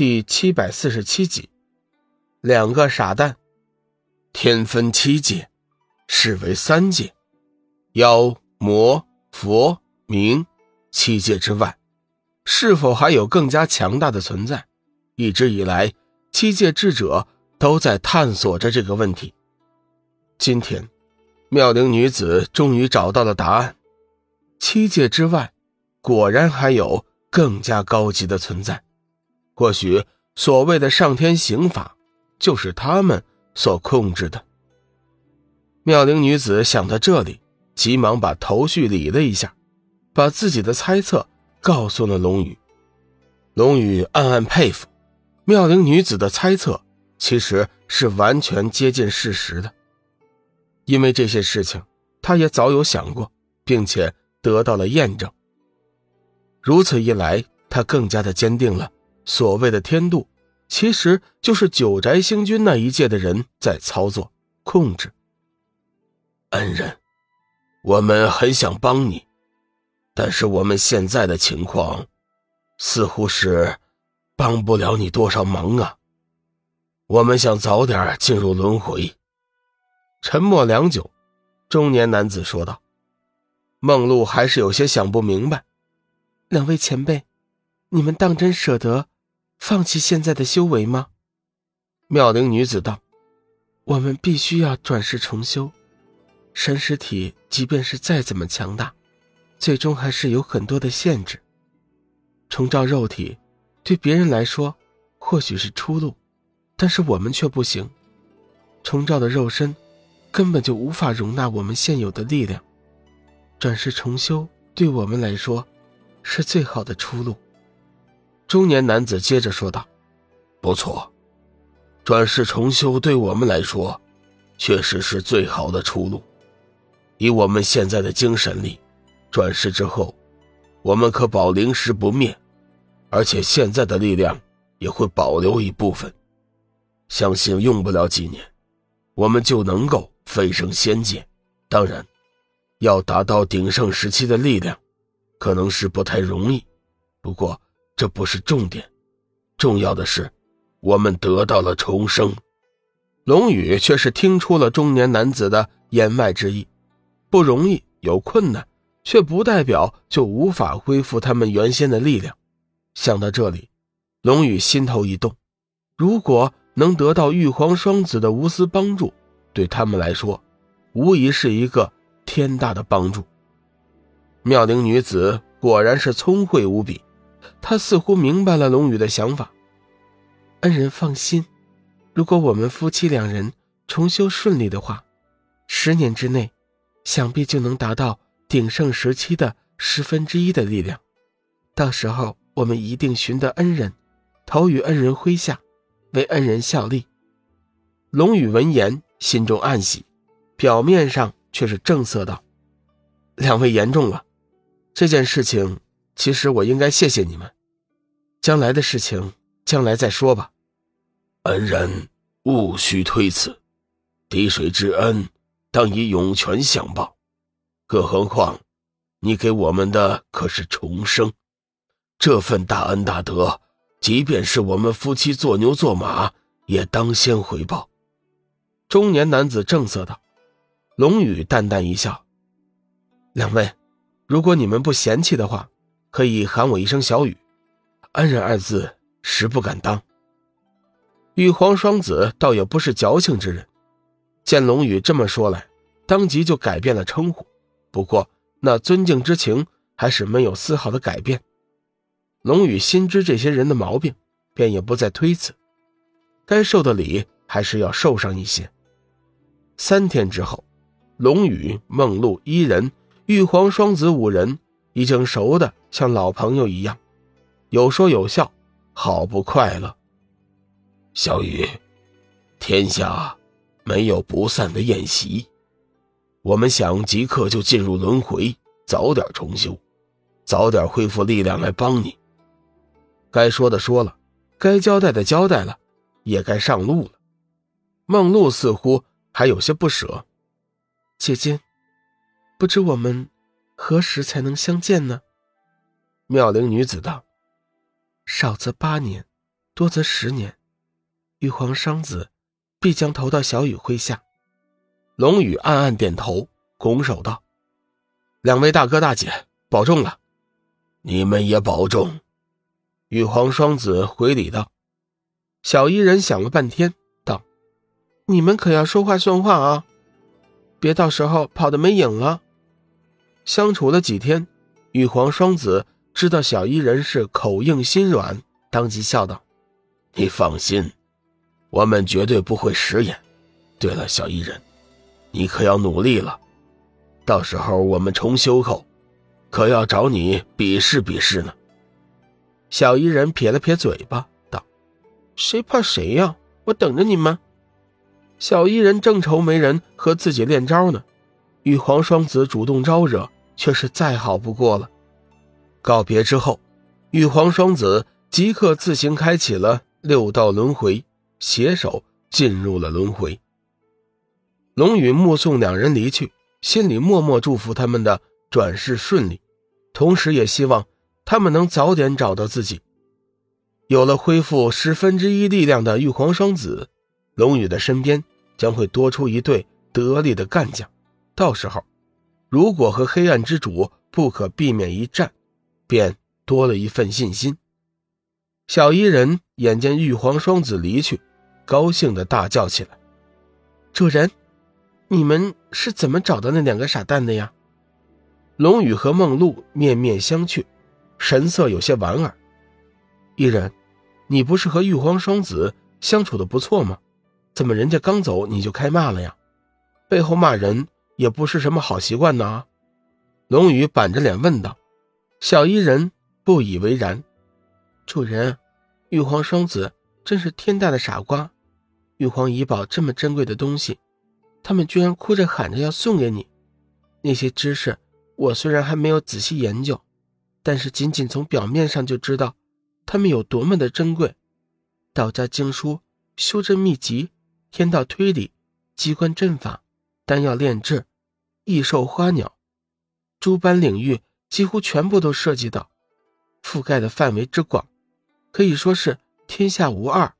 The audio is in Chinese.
第七百四十七集，两个傻蛋。天分七界，是为三界，妖魔佛冥七界之外，是否还有更加强大的存在？一直以来，七界智者都在探索着这个问题。今天，妙龄女子终于找到了答案：七界之外，果然还有更加高级的存在。或许所谓的上天刑法，就是他们所控制的。妙龄女子想到这里，急忙把头绪理了一下，把自己的猜测告诉了龙宇。龙宇暗暗佩服，妙龄女子的猜测其实是完全接近事实的，因为这些事情他也早有想过，并且得到了验证。如此一来，他更加的坚定了。所谓的天度，其实就是九宅星君那一届的人在操作控制。恩人，我们很想帮你，但是我们现在的情况，似乎是帮不了你多少忙啊。我们想早点进入轮回。沉默良久，中年男子说道：“梦露还是有些想不明白，两位前辈，你们当真舍得？”放弃现在的修为吗？妙龄女子道：“我们必须要转世重修，神识体即便是再怎么强大，最终还是有很多的限制。重造肉体，对别人来说或许是出路，但是我们却不行。重造的肉身根本就无法容纳我们现有的力量，转世重修对我们来说是最好的出路。”中年男子接着说道：“不错，转世重修对我们来说，确实是最好的出路。以我们现在的精神力，转世之后，我们可保灵石不灭，而且现在的力量也会保留一部分。相信用不了几年，我们就能够飞升仙界。当然，要达到鼎盛时期的力量，可能是不太容易。不过。”这不是重点，重要的是，我们得到了重生。龙宇却是听出了中年男子的言外之意，不容易，有困难，却不代表就无法恢复他们原先的力量。想到这里，龙宇心头一动，如果能得到玉皇双子的无私帮助，对他们来说，无疑是一个天大的帮助。妙龄女子果然是聪慧无比。他似乎明白了龙宇的想法。恩人放心，如果我们夫妻两人重修顺利的话，十年之内，想必就能达到鼎盛时期的十分之一的力量。到时候，我们一定寻得恩人，投于恩人麾下，为恩人效力。龙宇闻言，心中暗喜，表面上却是正色道：“两位言重了，这件事情。”其实我应该谢谢你们，将来的事情将来再说吧。恩人勿需推辞，滴水之恩当以涌泉相报。更何况，你给我们的可是重生，这份大恩大德，即便是我们夫妻做牛做马，也当先回报。中年男子正色道。龙宇淡淡一笑：“两位，如果你们不嫌弃的话。”可以喊我一声小雨，恩人二字实不敢当。玉皇双子倒也不是矫情之人，见龙宇这么说来，当即就改变了称呼。不过那尊敬之情还是没有丝毫的改变。龙宇心知这些人的毛病，便也不再推辞，该受的礼还是要受上一些。三天之后，龙宇、梦露、伊人、玉皇双子五人。已经熟的像老朋友一样，有说有笑，好不快乐。小雨，天下没有不散的宴席，我们想即刻就进入轮回，早点重修，早点恢复力量来帮你。该说的说了，该交代的交代了，也该上路了。梦露似乎还有些不舍，姐姐，不知我们。何时才能相见呢？妙龄女子道：“少则八年，多则十年，玉皇双子必将投到小雨麾下。龙宇暗暗点头，拱手道：“两位大哥大姐，保重了。”你们也保重。玉皇双子回礼道。小伊人想了半天，道：“你们可要说话算话啊，别到时候跑的没影了。”相处了几天，玉皇双子知道小伊人是口硬心软，当即笑道：“你放心，我们绝对不会食言。对了，小伊人，你可要努力了。到时候我们重修后。”可要找你比试比试呢。小伊人撇了撇嘴巴，道：“谁怕谁呀？我等着你们。”小伊人正愁没人和自己练招呢，玉皇双子主动招惹，却是再好不过了。告别之后，玉皇双子即刻自行开启了六道轮回，携手进入了轮回。龙宇目送两人离去，心里默默祝福他们的。转世顺利，同时也希望他们能早点找到自己。有了恢复十分之一力量的玉皇双子，龙宇的身边将会多出一对得力的干将。到时候，如果和黑暗之主不可避免一战，便多了一份信心。小伊人眼见玉皇双子离去，高兴的大叫起来：“主人，你们是怎么找到那两个傻蛋的呀？”龙宇和梦露面面相觑，神色有些莞尔。伊人，你不是和玉皇双子相处的不错吗？怎么人家刚走你就开骂了呀？背后骂人也不是什么好习惯呢。龙宇板着脸问道。小伊人不以为然：“主人，玉皇双子真是天大的傻瓜。玉皇遗宝这么珍贵的东西，他们居然哭着喊着要送给你，那些知识。”我虽然还没有仔细研究，但是仅仅从表面上就知道，他们有多么的珍贵。道家经书、修真秘籍、天道推理、机关阵法、丹药炼制、异兽花鸟，诸般领域几乎全部都涉及到，覆盖的范围之广，可以说是天下无二。